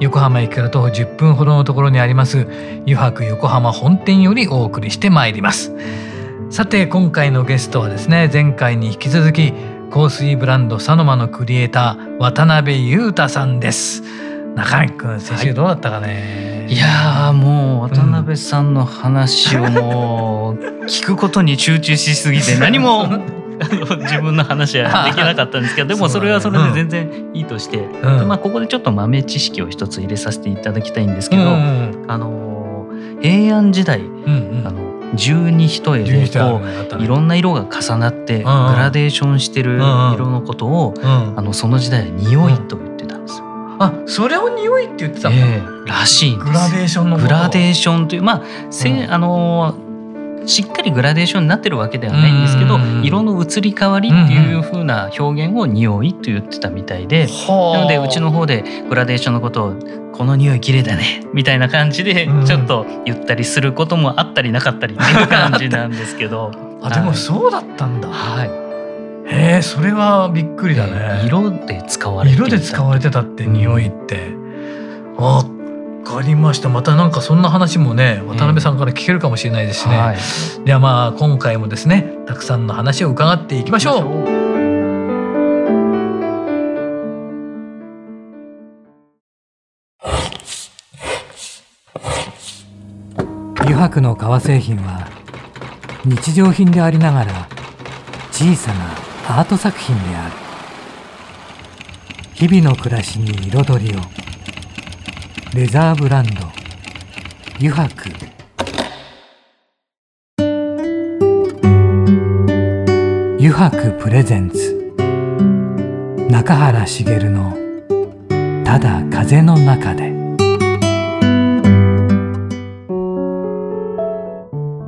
横浜駅から徒歩10分ほどのところにあります湯泊横浜本店よりお送りしてまいります。さて今回のゲストはですね前回に引き続き香水ブランドサノマのクリエイター渡辺裕太さんです。中根君先週どうだったかね、はい、いやもう渡辺さんの話をもう 聞くことに集中しすぎて何も 自分の話はできなかったんですけど でもそれはそれで全然いいとして、うん、まあ、ここでちょっと豆知識を一つ入れさせていただきたいんですけど、うん。うん、あの平安時代、うんうん、あの十二一重でこういろんな色が重なってグラデーションしてる色のことを、あのその時代は匂いと言ってたんですよ。あそれを匂いって言ってた、えー、らしいんです。グラデーションのグラデーションというまあ、せ、うん、あのしっかりグラデーションになってるわけではないんですけど色の移り変わりっていう風な表現を匂いと言ってたみたいでなのでうちの方でグラデーションのことをこの匂い綺麗だね みたいな感じでちょっと言ったりすることもあったりなかったりっていう感じなんですけど。あでもそうだったんだ。はい。へえそれはびっくりだね色で使われて色で使われてたって匂いって、うん、あかりました。またなんかそんな話もね渡辺さんから聞けるかもしれないですしね、うん。はい、ではまあ今回もですねたくさんの話を伺っていきましょう。油白の革製品は日常品でありながら小さなアート作品である。日々の暮らしに彩りをレザーブランド。油白。油白プレゼンツ。中原茂の「ただ風の中で」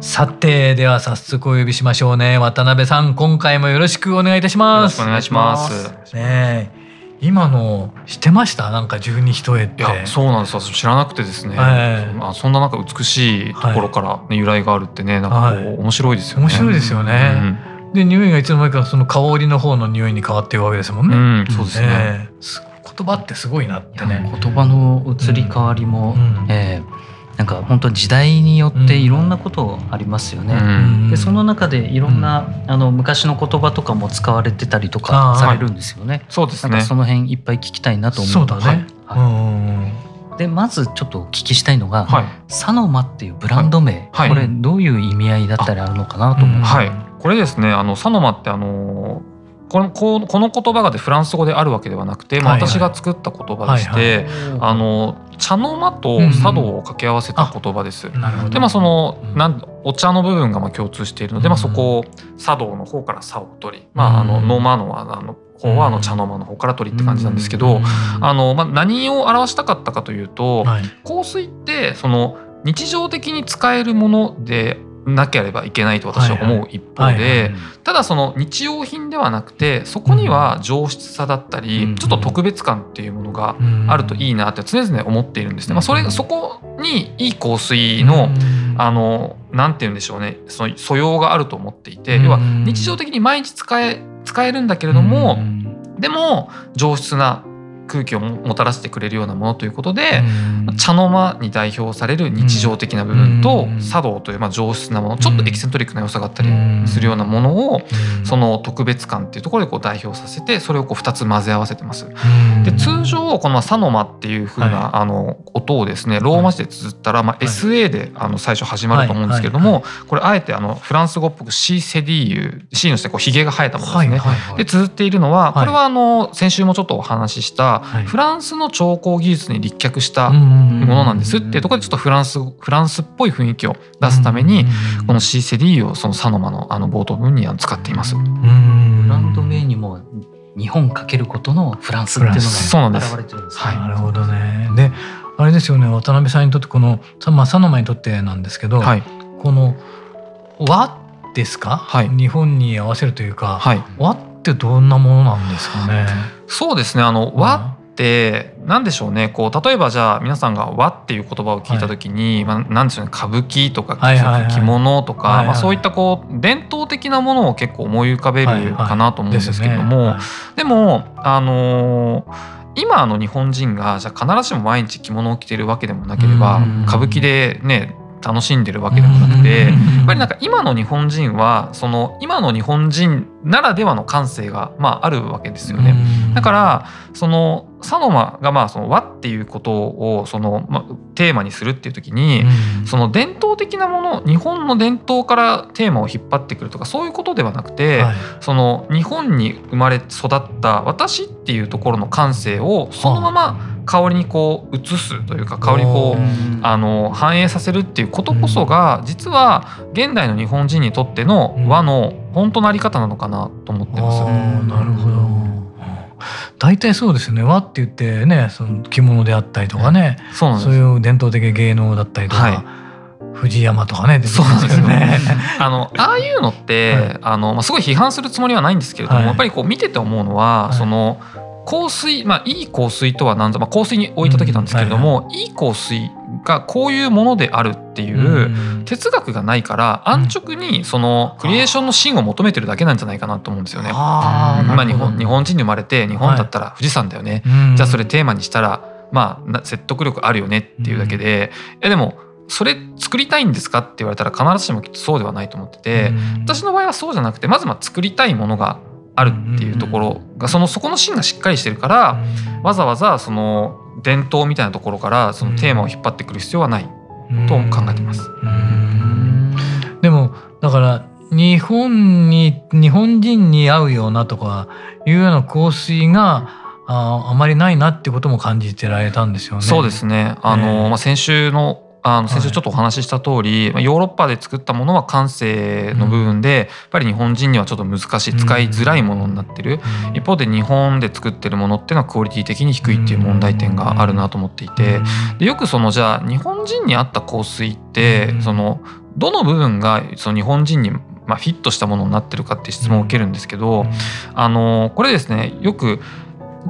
さてでは早速お呼びしましょうね。渡辺さん今回もよろしくお願いいたします。お願いします。ね今の知ってました？なんか十二一重って。いやそうなんです知らなくてですね、えー、そんななんか美しいところから、ね、由来があるってねなんかこう、面白いですよね。面白いですよね、うん、で匂いがいつの間にかその香りの方の匂いに変わっていくわけですもんね、うん、そうですね、えー、言葉ってすごいなってね。言葉の移り変わりも、うん、えーなんか本当時代によっていろんなことありますよね。うん、でその中でいろんな、うん、あの昔の言葉とかも使われてたりとかされるんですよね。はい、そうですね。その辺いっぱい聞きたいなと思うそうだね。はい、でまずちょっとお聞きしたいのが、はい、サノマっていうブランド名、はい、これどういう意味合いだったりあるのかなと思う。はい、これですねあのサノマってあのこのこの言葉がでフランス語であるわけではなくて、まあ、私が作った言葉でして、あの茶の間と茶道を掛け合わせた言葉です。うんうん、でまあそのなんお茶の部分がまあ共通しているので、まあ、そこを茶道の方から茶を取り、まあ、あのの間のあの方はあの茶の間の方から取りって感じなんですけど、あのまあ、何を表したかったかというと、はい、香水ってその日常的に使えるものでなければいけないと私は思う一方でただその日用品ではなくてそこには上質さだったり、ちょっと特別感っていうものがあるといいなって常々思っているんですね。まあ、それそこにいい香水の、あのなんて言うんでしょうね。その素養があると思っていて、要は日常的に毎日使え使えるんだけれども、でも上質な空気をもたらしてくれるようなものということで、茶の間に代表される日常的な部分と、茶道というまあ上質なものちょっとエキセントリックな良さがあったりするようなものを、その特別感っていうところでこう代表させてそれをこう2つ混ぜ合わせてます。で通常この「サノマ」っていう風なあの音をですねローマ字で綴ったらまあ SA であの最初始まると思うんですけれどもこれあえてあのフランス語っぽく「シーセディーユ」C の下こうひげが生えたものですね。で綴っているのはこれはあの先週もちょっとお話ししたフランスの調香技術に立脚したものなんです。っていうところでちょっとフランスフランスっぽい雰囲気を出すためにこのシーセディをそのサノマのあの冒頭部分に使っています。ブランド名にも日本かけることのフランスっていうのが現れてるんですね。はい、なるほどね。であれですよね渡辺さんにとってこのさまあ佐野間にとってなんですけど、はい。この和ですか、はい。日本に合わせるというか、はい。和ってどんなものなんですかね？そうですね。あの和って何でしょうね。こう例えばじゃあ皆さんが和っていう言葉を聞いた時に、まあ、なんでしょうね。歌舞伎とかはいはいはい。着物とか、はいはいまあ、そういったこう伝統的なものを結構思い浮かべるかなと思うんですけれども、でもあのー今の日本人がじゃあ必ずしも毎日着物を着てるわけでもなければうん。歌舞伎でね楽しんでるわけでもなくて。うんやっぱりなんか今の日本人はその今の日本人ならではの感性がまああるわけですよね。うん。だからその佐野間がまあその和っていうことをそのまあテーマにするっていう時にうん。その伝統的なもの日本の伝統からテーマを引っ張ってくるとかそういうことではなくて、はい。その日本に生まれ育った私っていうところの感性をそのまま香りにこう移すというか香りにこううんあの反映させるっていうことこそが実は現代の日本人にとっての和の本当のあり方なのかなと思ってます。なるほど。大体そうですよね。和って言ってねその着物であったりとかね、そうそういう伝統的芸能だったりとか、はい。藤山とかねそうですね。あのああいうのって、はい。あのまあ、すごい批判するつもりはないんですけれども、はい。やっぱりこう見てて思うのは、はい。その香水まあいい香水とは何ぞ、まあ、香水に置いた時なんですけれども、いい。香水がこういうものであるっていう、うん。哲学がないから安直にそのクリエーションの芯を求めてるだけなんじゃないかなと思うんですよね。あーまあ、なるほど。日本日本人に生まれて日本だったら富士山だよね、うん。じゃあそれテーマにしたらまあな説得力あるよねっていうだけで、いやでもそれ作りたいんですかって言われたら必ずしもきっとそうではないと思ってて、うん。私の場合はそうじゃなくてまずまあ作りたいものがあるっていうところがそのそこの芯がしっかりしてるからわざわざその伝統みたいなところからそのテーマを引っ張ってくる必要はないと考えてます。うんでもだから日本に日本人に合うようなとかいうような香水がああまりないなってことも感じてられたんですよね。そうですねあの、ねまあ、先週のあの先はい。週ちょっとお話しした通り、まあヨーロッパで作ったものは感性の部分で、やっぱり日本人にはちょっと難しい使いづらいものになってる、うん。一方で日本で作ってるものっていうのはクオリティ的に低いっていう問題点があるなと思っていて、でよくそのじゃあ日本人に合った香水って、うん。そのどの部分がその日本人にまあフィットしたものになってるかっていう質問を受けるんですけど、あのこれですねよく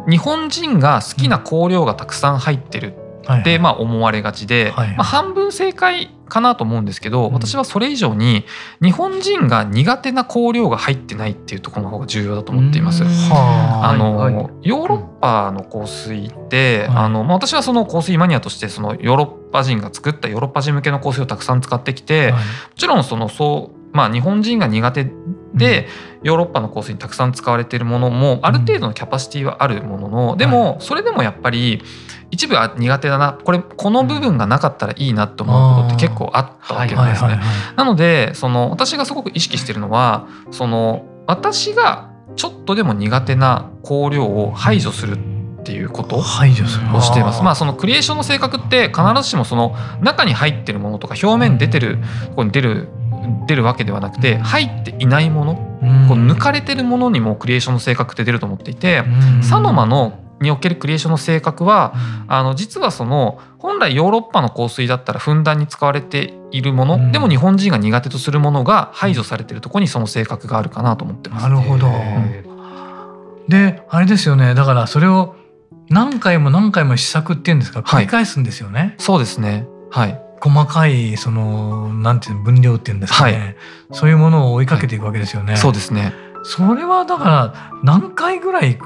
日本人が好きな香料がたくさん入ってるはいってまあ思われがちで、はいまあ、半分正解かなと思うんですけど、うん。私はそれ以上に日本人が苦手な香料が入ってないっていうところの方が重要だと思っています。はあ。の、はいはい。ヨーロッパの香水って、はいあのまあ、私はその香水マニアとしてそのヨーロッパ人が作ったヨーロッパ人向けの香水をたくさん使ってきて、もちろんそのそう、まあ、日本人が苦手で、ヨーロッパの香水にたくさん使われているものもある程度のキャパシティはあるものの、でもそれでもやっぱり一部は苦手だな。これこの部分がなかったらいいなと思うことって結構あったわけなんですね。なのでその私がすごく意識してるのはその私がちょっとでも苦手な香料を排除するっていうことをしています。まああそのクリエーションの性格って必ずしもその中に入ってるものとか表面に出てるところに出る出るわけではなくて入っていないものこう抜かれてるものにもクリエーションの性格って出ると思っていてサノマのにおけるクリエーションの性格はあの実はその本来ヨーロッパの香水だったらふんだんに使われているもの、うんでも日本人が苦手とするものが排除されてるところにその性格があるかなと思ってます。なるほど。であれですよねだからそれを何回も何回も試作っていうんですか？はい繰り返すんですよね。そうですね。はい。細かいそのなんていうの分量っていうんですかね、そういうものを追いかけていくわけですよね。そうですね。それはだから何回ぐらい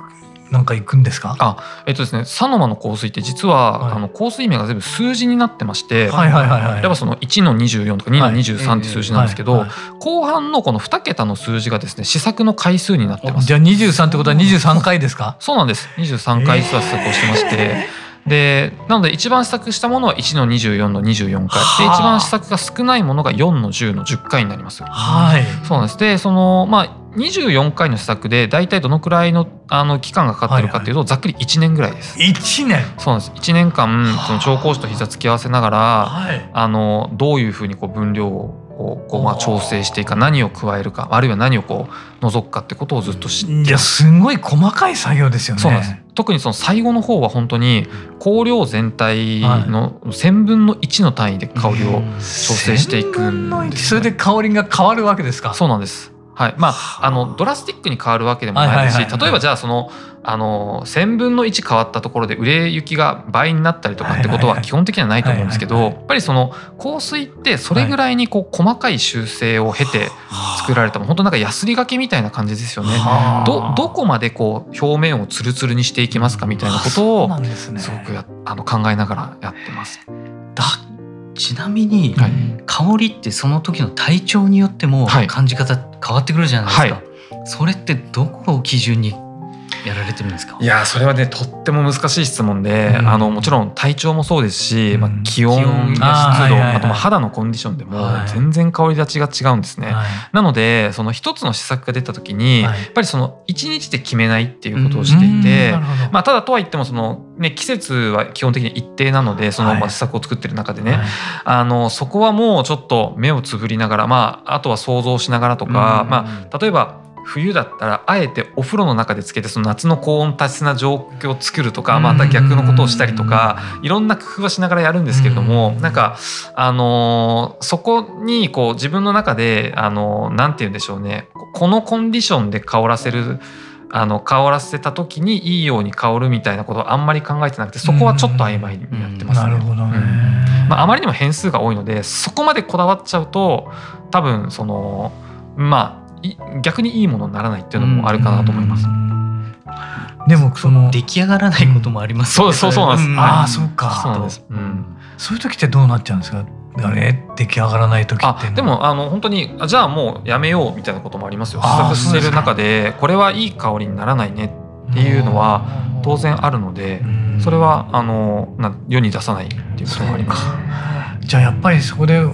なんか行くんですか？あ、えっとですね、サノマの香水って実は、はいあの香水名が全部数字になってまして、はいはいはいはい。やっぱその1の24とか2の23って数字なんですけど、はいはい後半のこの2桁の数字がですね試作の回数になってますじゃあ23ってことは23回ですか。そうなんです23回実は試作をしてまして、でなので一番試作したものは1の24の24回。ではあ。一番試作が少ないものが4の10の10回になります。はい。そうなんです。でそのまあ24回の試作で大体どのくらいのあの期間がかかってるかっていうと、ざっくり1年ぐらいです。1年。そうなんです。1年間その調香師と膝つき合わせながらはい。あのどういうふうにこう分量ををこうまあ調整していくか何を加えるかあるいは何をこう除くかってことをずっと知っていやすごい細かい作業ですよね。そうなんです特にその最後の方は本当に香料全体の1,000分の1の単位で香りを調整していくん1000分の1ですそれで香りが変わるわけですか？そうなんです。はい、まああ。のドラスティックに変わるわけでもないですし例えばじゃあそのあの1,000分の1変わったところで売れ行きが倍になったりとかってことは基本的にはないと思うんですけどやっぱりその香水ってそれぐらいにこう細かい修正を経て作られたもう本当なんかヤスリがけみたいな感じですよね。はあ。どどこまでこう表面をツルツルにしていきますかみたいなことそうをすごくやあの考えながらやってます。だちなみに、はい。香りってその時の体調によってもはい。感じ方変わってくるじゃないですか、それってどこを基準にやられてるんですか？いやーそれはねとっても難しい質問で、うん。あのもちろん体調もそうですし、まあうん、気温気温や湿度、あとまあ肌のコンディションでもはい。全然香り立ちが違うんですね。はい。なのでその一つの施策が出た時に、はい。やっぱりその一日で決めないっていうことをしていて、うんまあ、ただとは言ってもその、ね、季節は基本的に一定なのでそのはい。まあ施策を作ってる中でね、はい。あのそこはもうちょっと目をつぶりながら、まあ、あとは想像しながらとか、うん。まあ、例えば冬だったらあえてお風呂の中でつけてその夏の高温多湿な状況を作るとかまた逆のことをしたりとかいろんな工夫はしながらやるんですけれどもうんなんか、あのーそこにこう自分の中で、あのーなんて言うんでしょうねこのコンディションで香らせるあの香らせた時にいいように香るみたいなことはあんまり考えてなくてそこはちょっと曖昧にやってますね。なるほどね。まあ、あまりにも変数が多いのでそこまでこだわっちゃうと多分そのまあい逆にいいものにならないっていうのもあるかなと思います。でもその出来上がらないこともありますよねそうそうそうなんです。ああそうか。そうです。うん。そういう時ってどうなっちゃうんですか？あれ出来上がらない時ってあでもあの本当にあじゃあもうやめようみたいなこともありますよ。試作してる中でこれはいい香りにならないねっていうのは当然あるのでそれはあのな世に出さないっていうこともあります。じゃあやっぱりそこで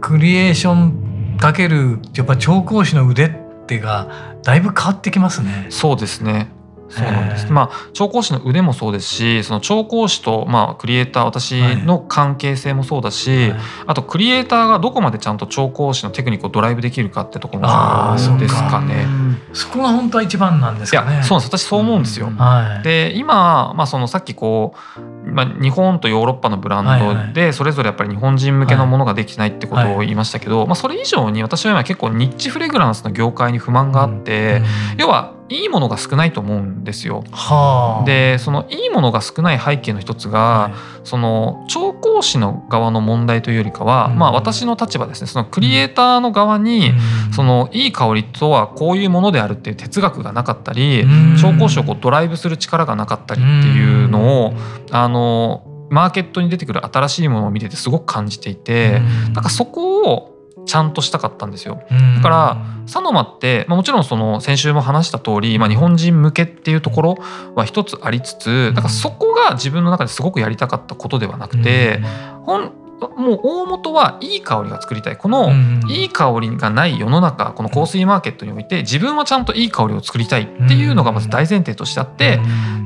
クリエーションかけるやっぱ調香師の腕ってがだいぶ変わってきますね。そうですね。そうなんです。まあ調香師の腕もそうですし、その調香師とまあクリエイター私の関係性もそうだし、はいあとクリエイターがどこまでちゃんと調香師のテクニックをドライブできるかってところもあー重要ですかね。そこが本当は一番なんですいかね。やそうなんです。私そう思うんですよ。うんはい。で今、まあ、そのさっきこう、まあ、日本とヨーロッパのブランドでそれぞれやっぱり日本人向けのものができてないってことを言いましたけど、まあ、それ以上に私は今結構ニッチフレグランスの業界に不満があって、要はいいものが少ないと思うんですよ。はあ。でそのいいものが少ない背景の一つが、はいその調香師の側の問題というよりかは、うんまあ私の立場ですねそのクリエイターの側に、うんそのいい香りとはこういうものであるっていう哲学がなかったり、うん。調香師をこうドライブする力がなかったりっていうのを、あのマーケットに出てくる新しいものを見ててすごく感じていて、なんかそこをちゃんとしたかったんですよ。だからサノマって、まあ、もちろんその先週も話した通り、まあ、日本人向けっていうところは一つありつつなん。かそこが自分の中ですごくやりたかったことではなくて、ほんもう大元はいい香りが作りたい。このいい香りがない世の中この香水マーケットにおいて自分はちゃんといい香りを作りたいっていうのがまず大前提としてあって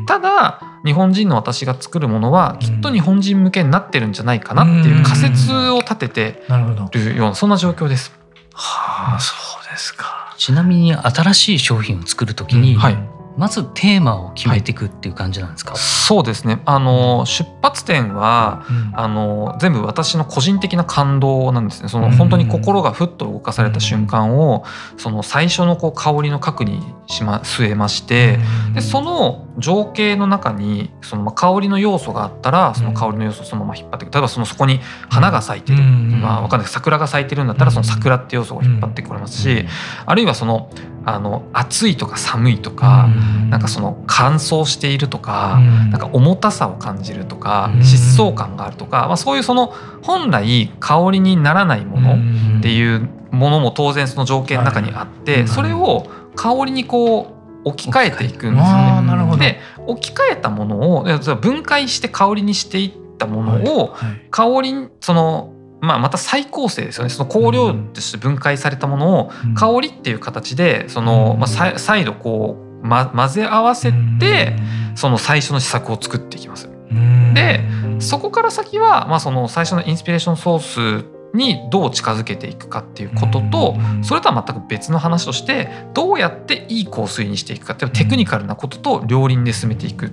ただ日本人の私が作るものはきっと日本人向けになってるんじゃないかなっていう仮説を立ててなるほど。るようなそんな状況です。はあそうですか。ちなみに新しい商品を作るときに、はいまずテーマを決めていくっていう感じなんですか、そうですね。あの出発点はうん。あの全部私の個人的な感動なんですね。そのうん。本当に心がふっと動かされた瞬間をその最初のこう香りの核にしま据えましてでその情景の中にそのまあ香りの要素があったらその香りの要素をそのまま引っ張っていく。例えばそのそこに花が咲いてる、うん。まあ、わかんない。桜が咲いてるんだったらその桜って要素が引っ張ってこれますし、あるいはそのあの暑いとか寒いとか、なんかその乾燥しているとか、なんか重たさを感じるとか、うん。疾走感があるとか、まあ、そういうその本来香りにならないものってういうものも当然その条件の中にあって、はい。それを香りにこう置き換えていくんですよね。で置き換えたものを分解して香りにしていったものを、はい。香りにその、まあ、また再構成ですよね。その香料として分解されたものをうん。香りっていう形でその、うん。まあ、再再度こう、ま、混ぜ合わせて、その最初の試作を作っていきます。うん。でそこから先は、まあ、その最初のインスピレーションソースにどう近づけていくかっていうこととうん。それとは全く別の話としてどうやっていい香水にしていくかっていうテクニカルなことと両輪で進めていく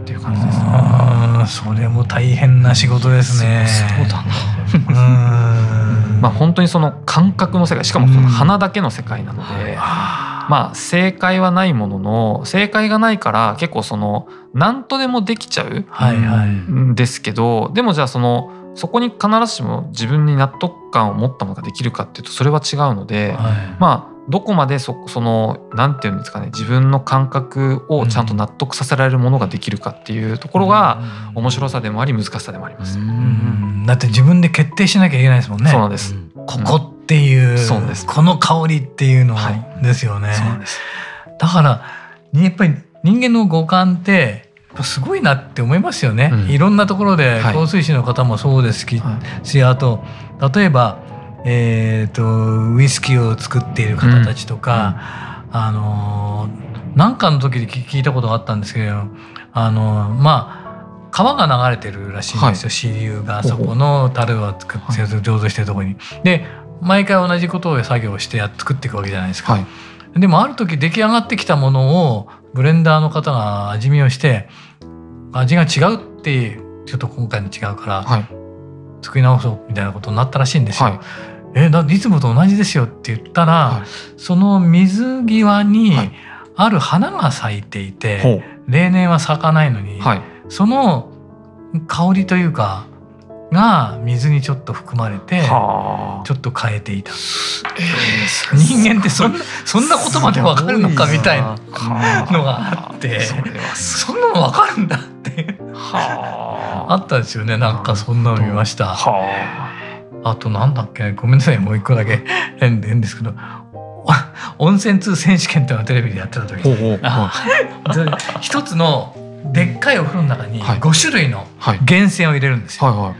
っていう感じですね。あーそれも大変な仕事ですね。そうだな。うんまあ本当にその感覚の世界しかもその花だけの世界なので、あまあ正解はないものの正解がないから結構その何とでもできちゃうーはいはい。んですけどでもじゃあそのそこに必ずしも自分に納得感を持ったものができるかっていうとそれは違うので、はいまあどこまでそそのなんていうんですかね自分の感覚をちゃんと納得させられるものができるかっていうところが面白さでもあり難しさでもあります。うんだって自分で決定しなきゃいけないですもんね。そうなんです。ここっていう、そうですこの香りっていうのはですよね。そうなんです。だからやっぱり人間の五感ってすごいなって思いますよね、うんいろんなところではい香水師の方もそうですし、はいあと例えば、えー、とウイスキーを作っている方たちとか、あのーなんかの時に聞聞いたことがあったんですけどあのーまあ川が流れてるらしいんですよ、支流がそこの樽を作っては醸造してるところに。で毎回同じことを作業してや作っていくわけじゃないですか。はい。でもある時出来上がってきたものをブレンダーの方が味見をして味が違うってちょっと今回の違うからはい。作り直そうみたいなことになったらしいんですよ。はい。えだいつもと同じですよって言ったら、はいその水際にはいある花が咲いていて、ほ例年は咲かないのに。その香りというかが水にちょっと含まれてはちょっと変えていた。え人間ってそんなそんなことまでわかるのかみたいなはのがあってそんなのわかるんだあ。ったんですよね。なんかそんなの見ました。はあ。となんだっけ？ごめんなさい。もう一個だけ。変変ですけど。お温泉通選手権っていうのをテレビでやってた時。ほうほう。あで一つのでっかいお風呂の中にはい。5種類のはい。源泉を入れるんですよ、はいはい。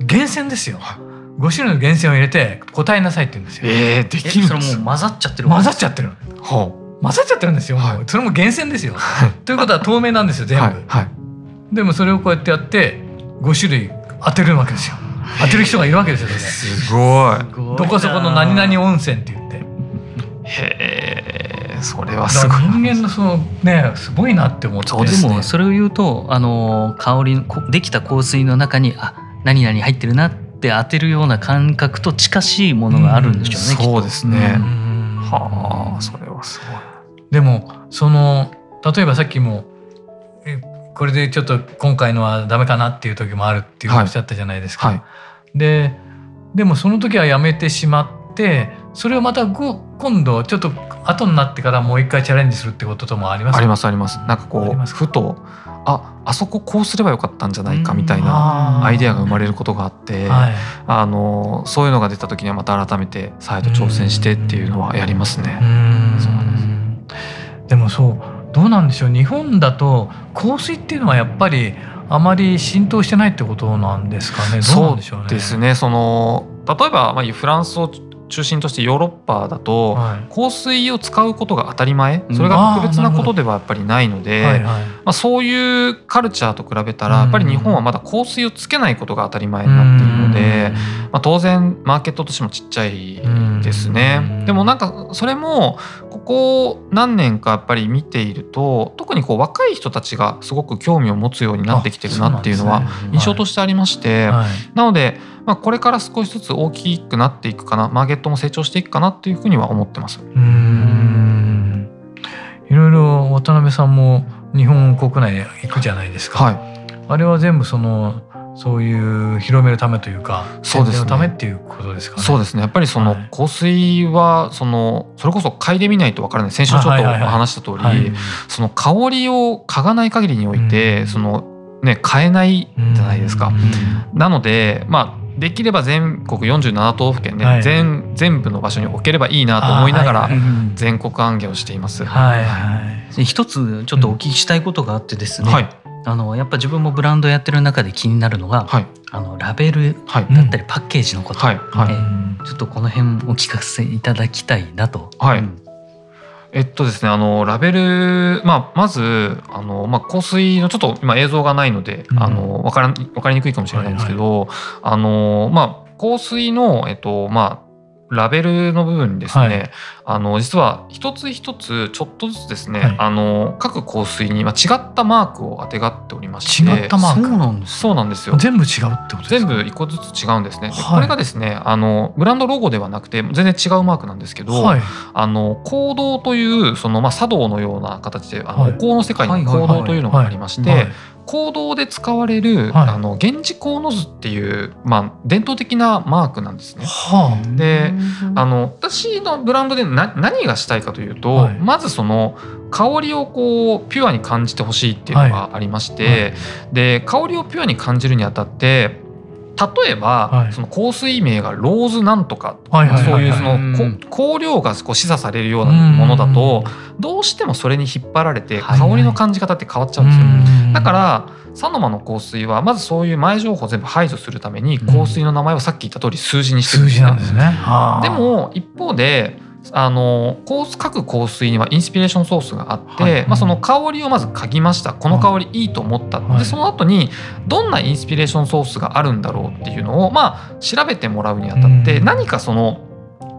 源泉ですよ、は5種類の源泉を入れて答えなさいって言うんですよ、えー、でえきるそれもう混ざっちゃってる混ざっちゃってる。は混ざっちゃってるんですよ、それも源泉ですよ。はい。ということは透明なんですよ全部、はいはいでもそれをこうやってやって5種類当てるわけですよ。当てる人がいるわけですよそれ。ですごいどこそこの何々温泉って言って。へえそれはだすごい。人間のそのねすごいなって思って。そうですねでもそれを言うとあの香りこできた香水の中にあ何々入ってるなって当てるような感覚と近しいものがあるんでしょうね。きっとそうですね。うん。はあそれはすごい。でもその例えばさっきもえこれでちょっと今回のはダメかなっていう時もあるっていうはいおっしゃったじゃないですか。はい。ででもその時はやめてしまってそれをまたご今度ちょっと後になってからもう一回チャレンジするってことともあります？ありますあります。なんかこうふとああそここうすればよかったんじゃないかみたいななアイデアが生まれることがあって、はい、あのそういうのが出た時にはまた改めて再度挑戦してっていうのはやりますうね。ん。そうなんです。でもそうどうなんでしょう？日本だと香水っていうのはやっぱりあまり浸透してないってことなんですかね？どうなんでしょうね？ですね。その例えば、まあ、フランスを中心としてヨーロッパだと、はい。香水を使うことが当たり前？うん。それが特別なことではやっぱりないので、まあ、そういうカルチャーと比べたらうん。やっぱり日本はまだ香水をつけないことが当たり前になっているので、まあ、当然マーケットとしてもちっちゃいですうん。ね。でもなんかそれもここ何年かやっぱり見ていると特にこう若い人たちがすごく興味を持つようになってきてるなっていうのは印象としてありまして、はい。なので、まあ、これから少しずつ大きくなっていくかなマーケットも成長していくかなっていうふうには思ってます。うーん。いろいろ渡辺さんも日本国内で行くじゃないですか、はい、あれは全部そのそういう広めるためというかそうですね。ためっていうことですかね。そうですね。やっぱりそのはい。香水はそのそれこそ嗅いでみないとわからない。先週ちょっと話した通り、はい。その香りを嗅がない限りにおいて、うん。そのね買えないじゃないですか。うん。なのでまあできれば全国47都道府県で、はい。全全部の場所に置ければいいなと思いながら、全国暗記をしています。はいはい。で一つちょっとお聞きしたいことがあってですね、はい。あのやっぱ自分もブランドやってる中で気になるのが、はい。あのラベルだったりパッケージのこと、はい。ちょっとこの辺お聞かせいただきたいなと。はい。うんえっとですねあのラベル、まあ、まずあの、まあ、香水のちょっと今映像がないので、うんあの分からん分かりにくいかもしれないんですけど、あのまあ香水の、えっとまあ、ラベルの部分にですね、はい、あの実は一つ一つちょっとずつですね、はい、あの各香水に、まあ、違ったマークをあてがっておりまして。違ったマークそうなんです。そうなんですよ。全部違うってことですか？全部一個ずつ違うんですね、はい、これがですねあのブランドロゴではなくて全然違うマークなんですけど、あの行動というその、まあ、茶道のような形であの、お香の世界に行動というのがありまして、行動で使われる、はい、あの源氏鴻図っていう、まあ、伝統的なマークなんですね。はあ、であの私のブランドでな何がしたいかというと、はい、まずその香りをこうピュアに感じてほしいっていうのがありまして、はい、で香りをピュアに感じるにあたって例えば、はい、その香水名がローズなんとかそういうその香料がこう示唆されるようなものだとどうしてもそれに引っ張られて香りの感じ方って変わっちゃうんですよ。だからサノマの香水はまずそういう前情報を全部排除するために香水の名前をさっき言った通り数字にしてるんですね。でも一方であの各香水にはインスピレーションソースがあって、はい、まあ、その香りをまず嗅ぎました。この香りいいと思った、はい、でその後にどんなインスピレーションソースがあるんだろうっていうのを、まあ、調べてもらうにあたって何かその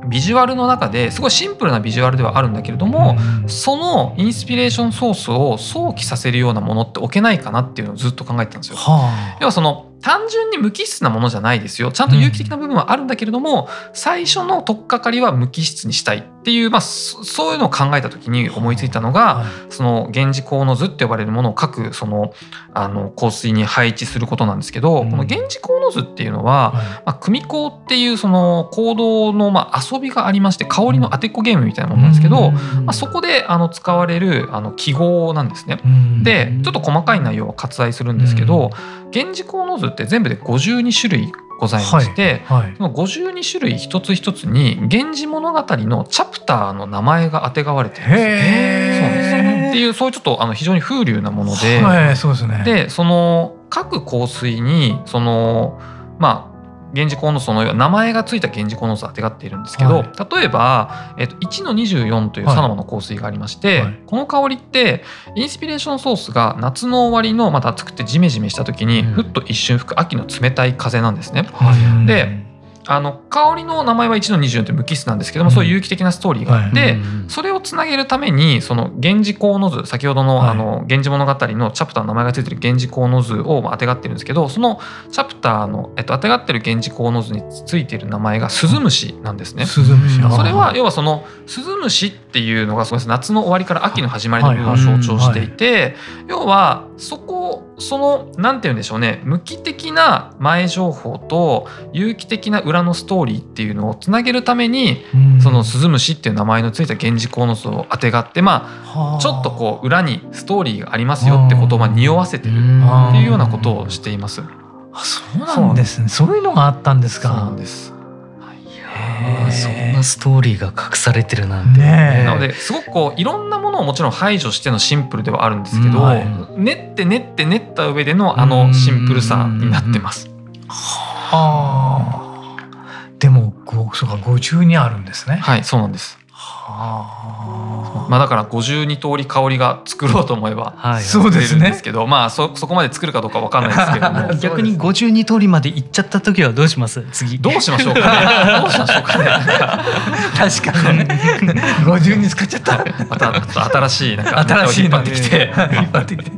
ビジュアルの中ですごいシンプルなビジュアルではあるんだけれども、そのインスピレーションソースを想起させるようなものって置けないかなっていうのをずっと考えてたんですよ。はあ、要はその単純に無機質なものじゃないですよ。ちゃんと有機的な部分はあるんだけれども、うん、最初の取っかかりは無機質にしたいっていう、まあ、そういうのを考えた時に思いついたのが、はい、その源氏香の図って呼ばれるものを各そのあの香水に配置することなんですけど、うん、この源氏香の図っていうのは、はい、まあ、組香っていうその行動のまあ遊びがありまして香りの当てっこゲームみたいなものなんですけど、まあ、そこであの使われるあの記号なんですね。でちょっと細かい内容は割愛するんですけど、源氏香の図って全部で52種類ございまして、はいはい、その52種類一つ一つに「源氏物語」のチャプターの名前があてがわれてるんです。そうです。っていうそういうちょっとあの非常に風流なもので、はい、そうですね、でその各香水にそのまあ源氏コノスの名前がついた源氏コノスをあてがっているんですけど、はい、例えば、えっと、1の24というサナマの香水がありまして、はい、この香りってインスピレーションソースが夏の終わりのまた暑くてジメジメした時にふっと一瞬吹く秋の冷たい風なんですね。はい、であの香りの名前は1の24って無機質なんですけども、そういう有機的なストーリーがあって、それをつなげるためにその「源氏香の図」先ほどの「あの源氏物語」のチャプターの名前がついてる「源氏香の図」をあてがってるんですけどそのチャプターの、えっと、あてがってる「源氏香の図」についている名前が「スズムシ」なんですね。スズムシ。それは要はそのスズムシっていうのが夏の終わりから秋の始まりの部分を象徴していて、要はそこその何て言うんでしょうね。無機的な前情報と有機的な裏のストーリーっていうのをつなげるために、うん、そのスズムシっていう名前のついた源氏コウノスをあてがってまあちょっとこう裏にストーリーがありますよってことをまあ匂わせてるっていうようなことをしています。あそうなんですね。そういうのがあったんですか。そうなんですそんなストーリーが隠されてるなんて、ね、なのですごくこういろんなものをもちろん排除してのシンプルではあるんですけど、はい、練って練って練った上でのあのシンプルさになってます。はあ。でもそうか52あるんですね。はいそうなんです。はあ、まあだから52通り香りが作ろうと思えば、はい、そうですね。ですけど、まあそそこまで作るかどうかわかんないですけども、逆に52通りまで行っちゃった時はどうします？次どうしましょうかね。どうしましょうかね。確かに 52使っちゃった。また新しいなんか新しい引っ張ってきて、引っ張ってきて。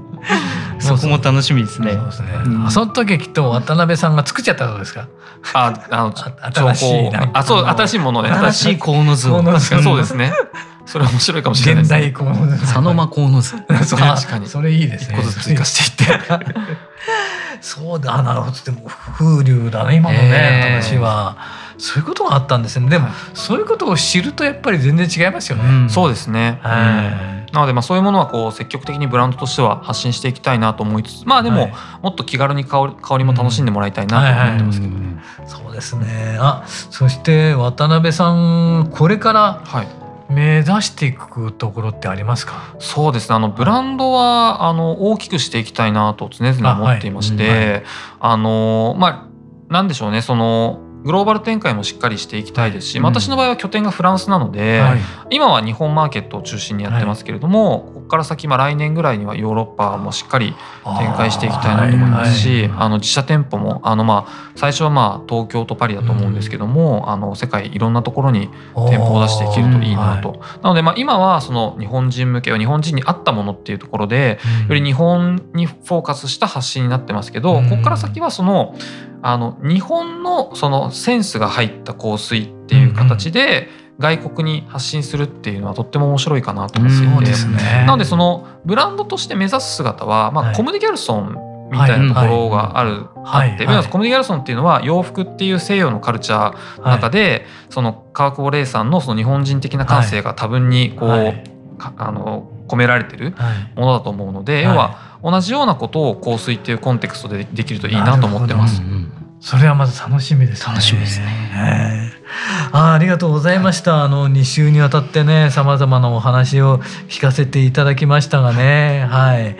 そこも楽しみですね。そうですね。うん、その時きっと渡辺さんが作っちゃったことですか？あ、あの新しいあ、そう新しいものね。新しいコウノズを。そうですね。それ面白いかもしれない現代コウノズ。佐野間コウノズ。確かに。それいいですね。一個ずつ追加していって。そうだなるほど。でも風流だね今のね話は。そういうことがあったんですね。でも、そういうことを知るとやっぱり全然違いますよね。そうですね。はいなのでまあそういうものはこう積極的にブランドとしては発信していきたいなと思いつつまあでも、はい、もっと気軽に香り香りも楽しんでもらいたいなと思ってます。けど、ねそうですね。あそして渡辺さんこれから目指していくところってありますか？そうですね。あのブランドはあの大きくしていきたいなと常々思っていまして、あはい。あのまあなんでしょうね。そのグローバル展開もしっかりしていきたいですし、うん、私の場合は拠点がフランスなので、はい、今は日本マーケットを中心にやってますけれども、はい、こから先、まあ、来年ぐらいにはヨーロッパもしっかり展開していきたいなと思いますしあの自社店舗もあの、まあ、最初はまあ東京とパリだと思うんですけども、あの世界いろんなところに店舗を出していけるといいなと。なのでまあ今はその日本人向けは日本人に合ったものっていうところでより日本にフォーカスした発信になってますけど、ここから先はそのあの日本のそのセンスが入った香水っていう形で、外国に発信するっていうのはとっても面白いかなと思って。いて、なのでそのブランドとして目指す姿は、まあ、コムデ・ギャルソンみたいなところがある、あって、コムデ・ギャルソンっていうのは洋服っていう西洋のカルチャーの中で、その川久保玲さんのその日本人的な感性が多分にこう、あの込められてるものだと思うので、要は同じようなことを香水っていうコンテクストでできるといいなと思ってます。それはまず楽しみです、ね、楽しみですね。あありがとうございました。あの2週にわたってね、さまざまなお話を聞かせていただきましたがね。はい。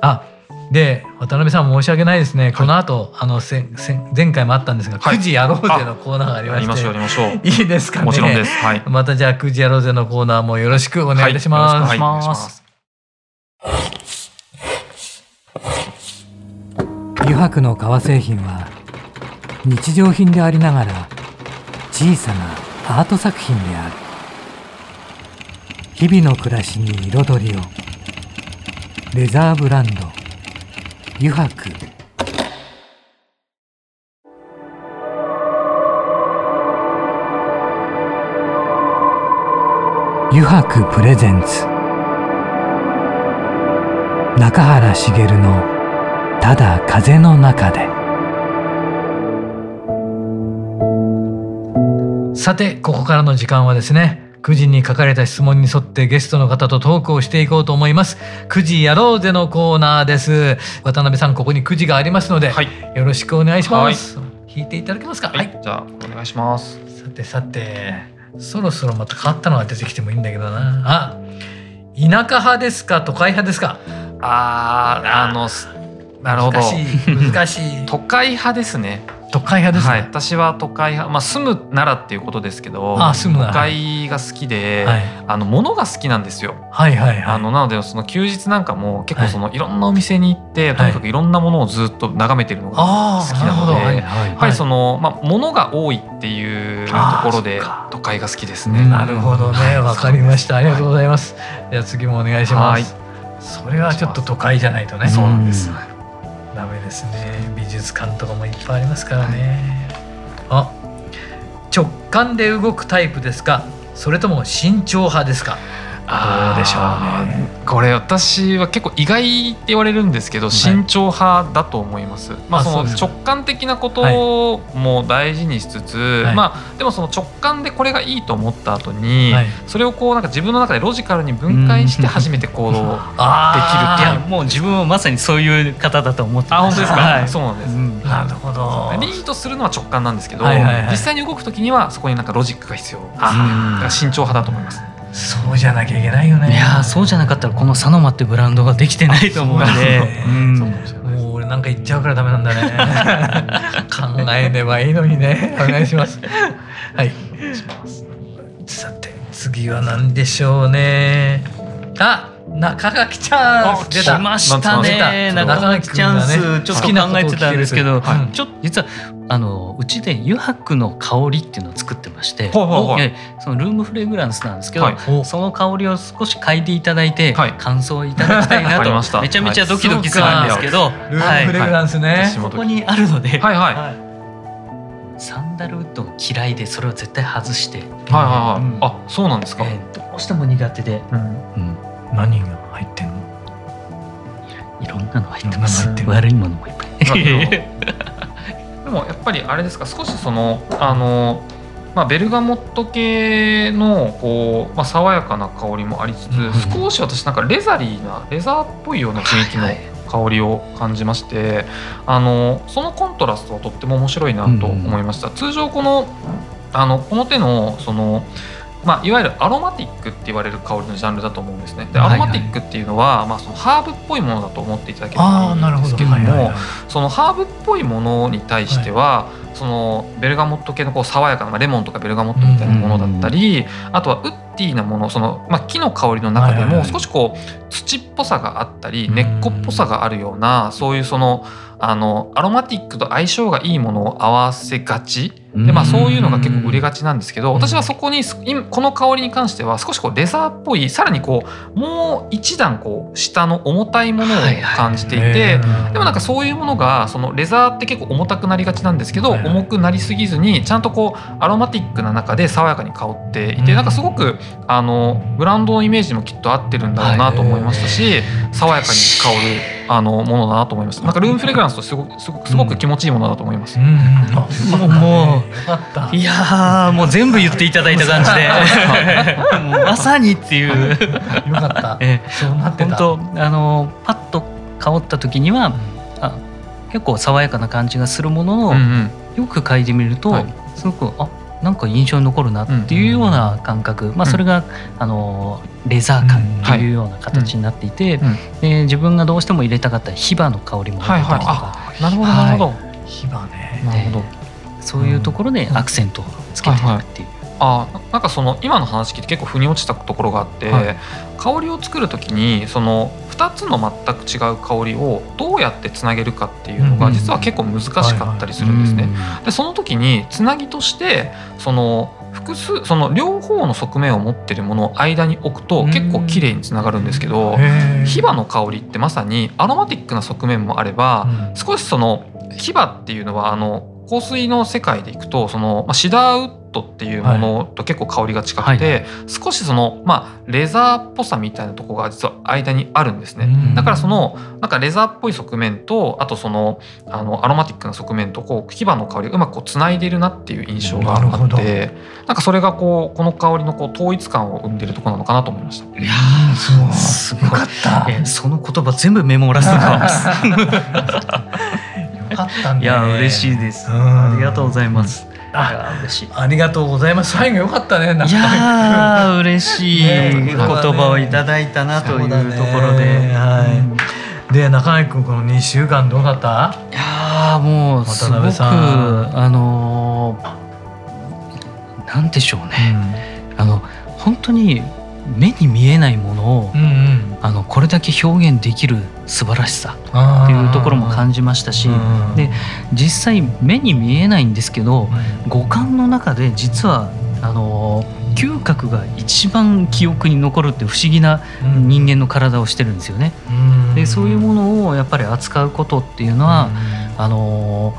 あ、で渡辺さん申し訳ないですね。この後、はい、あのせせ前回もあったんですが、はい、9時やろうぜのコーナーがありまして、やりましょう いいですかね。もちろんです。はい。またじゃあ9時やろうぜのコーナーもよろしくお願いいたします。はい、お願いします。油白の革製品は日常品でありながら小さなアート作品である。日々の暮らしに彩りを。レザーブランド。油白油白プレゼンツ。中原茂の「ただ風の中で」さてここからの時間はですね9時に書かれた質問に沿ってゲストの方とトークをしていこうと思います。9時やろうぜのコーナーです。渡辺さんここに9時がありますので、はい、よろしくお願いします、はい、引いていただけますか、はい、じゃあお願いします。さてさてそろそろまた変わったのが出てきてもいいんだけどな。あ田舎派ですか都会派ですか？あああのなるほど。難しい難しい。都会派ですね都会派ですね、はい、私は都会派、まあ、住む奈良っていうことですけどあ住む都会が好きで、はい、あの物が好きなんですよ。はいはいはい、あのなのでその休日なんかも結構そのいろんなお店に行って、はい、とにかくいろんなものをずっと眺めてるのが好きなので、はい、やっぱりその、まあ、物が多いっていうところで都会が好きですね。なるほどね。わかりました。ありがとうございます。じゃあ次もお願いします。それはちょっと都会じゃないとね。そうなんです。ダメですね。美術館とかもいっぱいありますからね、あ直感で動くタイプですか？それとも慎重派ですか？どうでしょうねこれ私は結構意外って言われるんですけど、慎重派だと思います。まあその直感的なことも大事にしつつ、はい、まあでもその直感でこれがいいと思った後に、はい、それをこうなんか自分の中でロジカルに分解して初めて行動できるっていう。もう自分はまさにそういう方だと思ってあ本当ですか？はい、そうなんです。うん、なるほど。リードするのは直感なんですけど、はいはいはい、実際に動く時にはそこになんかロジックが必要。ああ、慎重派だと思います。そうじゃなきゃいけないよね。いやそうじゃなかったらこのサノマってブランドができてないと思うので、もう俺なんか言っちゃうからダメなんだね。考えればいいのにね。お願いします。はい。さて次は何でしょうね。あ中垣チャンス出た。来ましたね。中垣チャンスちょっと考えてたんですけど、ちょっと実はあのうちで油白の香りっていうのを作ってまして、はい、そのルームフレグランスなんですけど、はい、その香りを少し嗅いでいただいて、はい、感想をいただきたいなと。めちゃめちゃドキドキするんですけど、ルームフレグランスね、そこにあるので、はいはい、サンダルウッドが嫌いでそれを絶対外して、はいはいはい、うん、あそうなんですか、えー、どうしても苦手で、うん。うん、何が入ってんの？いろんなの入ってます。悪いものもいっぱ いでもやっぱりあれですか少しそのあの、まあ、ベルガモット系のこう、まあ、爽やかな香りもありつつ、うん、少し私なんかレザリーなレザーっぽいような雰囲気の香りを感じまして、はいはい、あのそのコントラストはとっても面白いなと思いました。うん、通常このあのこの手のそのまあ、いわゆるアロマティックって言われる香りのジャンルだと思うんですね。でアロマティックっていうのは、まあ、そのハーブっぽいものだと思っていただければいいんですけどもそのハーブっぽいものに対しては、そのベルガモット系のこう爽やかな、まあ、レモンとかベルガモットみたいなものだったり、あとはウッティーなものその、まあ、木の香りの中でもはいはいはい。少しこう土っぽさがあったりうん。根っこっぽさがあるようなそういうそのあのアロマティックと相性がいいものを合わせがち。で、まあ、そういうのが結構売れがちなんですけどうん。私はそこに今この香りに関しては少しこうレザーっぽいさらにこうもう一段こう下の重たいものを感じていて。でもなんかそういうものがそのレザーって結構重たくなりがちなんですけど、重くなりすぎずにちゃんとこうアロマティックな中で爽やかに香っていて、うん。なんかすごくあのブランドのイメージにもきっと合ってるんだろうなと思いましたし、爽やかに香るあのものだなと思いましたなんかルームフレグランスとすごくすごくすごく気持ちいいものだと思います。うんうんあもういやーもう全部言っていただいた感じで。まさにっていう。よかった。えそうなってた。本当あのパッと香った時にはあ結構爽やかな感じがするものの、うんうん。よく嗅いでみると、はい。すごくあなんか印象に残るなっていうような感覚、まあ、それが、あのレザー感っていうような形になっていて、うん。で自分がどうしても入れたかったヒバの香りも入れたりとか、はいなるほどなるほど、火花ね。なるほど。そういうところでアクセントをつけていくっていう。あなんかその今の話聞いて結構腑に落ちたところがあって、はい香りを作る時にその2つの全く違う香りをどうやってつなげるかっていうのが実は結構難しかったりするんですね。でその時につなぎとしてその複数その両方の側面を持ってるものを間に置くとうん。結構綺麗につながるんですけどヒバの香りってまさにアロマティックな側面もあればうん。少しそのヒバっていうのはあの香水の世界でいくとその、まあ、シダーウッドっていうものと結構香りが近くて、少しその、まあ、レザーっぽさみたいなところが実は間にあるんですね。うん。だからそのなんかレザーっぽい側面とあとそのあのアロマティックな側面とこうヒバの香りがうまくこうつないでいるなっていう印象があってなんかそれがこうこの香りのこう統一感を生んでるところなのかなと思いました。いやうんすごいすごい。よかった。えその言葉全部メモらせてもらいます。よかったね。いや嬉しいです。うん。ありがとうございます。いあや嬉しい。ありがとうございます。最後よかったねいやー 嬉しい。ね言葉をいただいたなというところで、ね。はい。うん。で中根君この2週間どうだった？いやーもうすごくあのーなんでしょうね、あの本当に目に見えないものを、うんうん。あのこれだけ表現できる素晴らしさっていうところも感じましたし、うんで実際目に見えないんですけどうん。五感の中で実はあのー嗅覚が一番記憶に残るって不思議なうん。人間の体をしてるんですよね。うん。でそういうものをやっぱり扱うことっていうのは、あの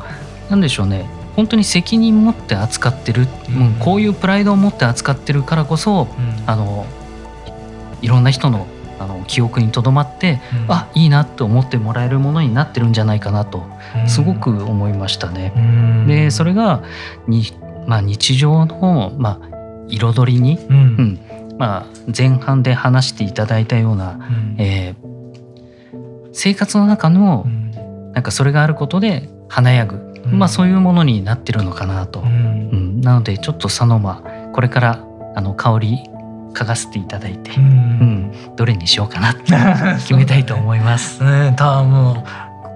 ーなんでしょうね。本当に責任持って扱ってる、うん。こういうプライドを持って扱ってるからこそ、うん。あのいろんな人のあの記憶にとどまって、うん。あいいなと思ってもらえるものになってるんじゃないかなとすごく思いましたね。うん。でそれがに、まあ、日常の、まあ、彩りに、うん。うん。まあ、前半で話していただいたような、うん。えー生活の中のうん。なんかそれがあることで華やぐ、うん。まあそういうものになってるのかなと、ううん。んなのでちょっとサノマこれからあの香り嗅がせていただいて、ううん。んどれにしようかなって 決めたいと思います。ね。たも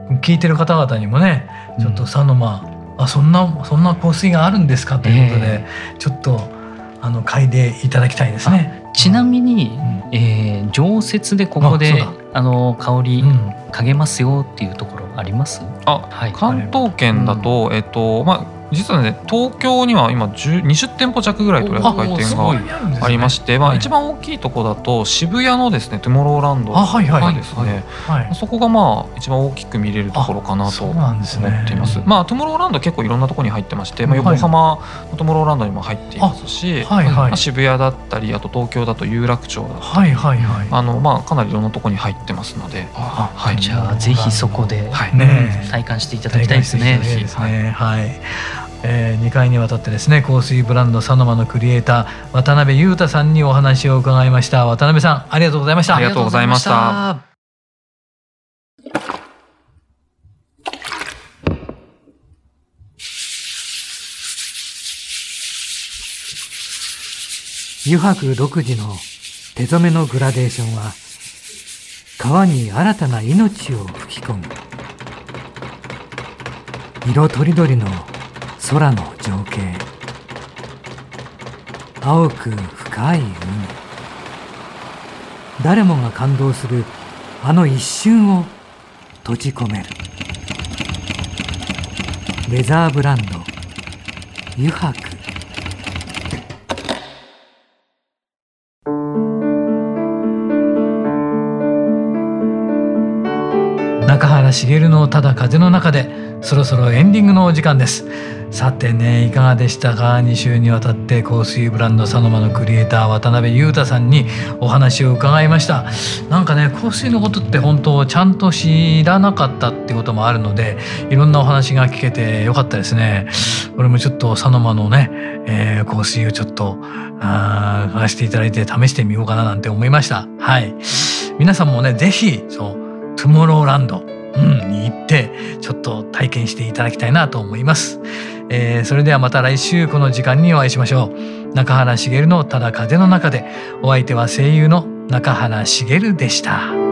う聞いてる方々にもねちょっと佐野間あそんなそんな香水があるんですか？ということで、えちょっとあの嗅いでいただきたいですね。ちなみにう、ん。えー常設でここであの香りうん。嗅げますよっていうところあります？あはい。関東圏だと、えっとまあ実はね東京には今10 20店舗弱ぐらい取り扱い店がありまして、まあ、はい。一番大きいとこだと渋谷のですねトゥモローランドあはいはい。はいですね、はい。そこがまあ一番大きく見れるところかなとそうなんですね。思っています。まあトゥモローランド結構いろんなところに入ってまして、まあ、はい。横浜のトゥモローランドにも入っていますし、はいはい。まあ、渋谷だったりあと東京だと有楽町だったり、はいはいはい。あのまあかなりいろんなところに入ってますので、あはい。じゃあぜひそこで、ね体感していただきたいですね。いいですね。はい。えー、2回にわたってですね香水ブランドサノマのクリエイター渡辺裕太さんにお話を伺いました。渡辺さんありがとうございました。ありがとうございました。油白独自の手染めのグラデーションは川に新たな命を吹き込む。色とりどりの空の情景。青く深い海。誰もが感動するあの一瞬を閉じ込める。レザーブランド。油白。中原茂のただ風の中でそろそろエンディングのお時間です。さてねいかがでしたか？2週にわたって香水ブランドサノマのクリエイター渡辺裕太さんにお話を伺いました。なんかね香水のことって本当ちゃんと知らなかったってこともあるのでいろんなお話が聞けてよかったですね。俺もちょっとサノマのね、えー、香水をちょっとあ買わせていただいて試してみようかななんて思いました。はい。皆さんもね是非そうトゥモローランド、うん、に行ってちょっと体験していただきたいなと思います、えー、それではまた来週この時間にお会いしましょう中原茂のただ風の中でお相手は声優の中原茂でした。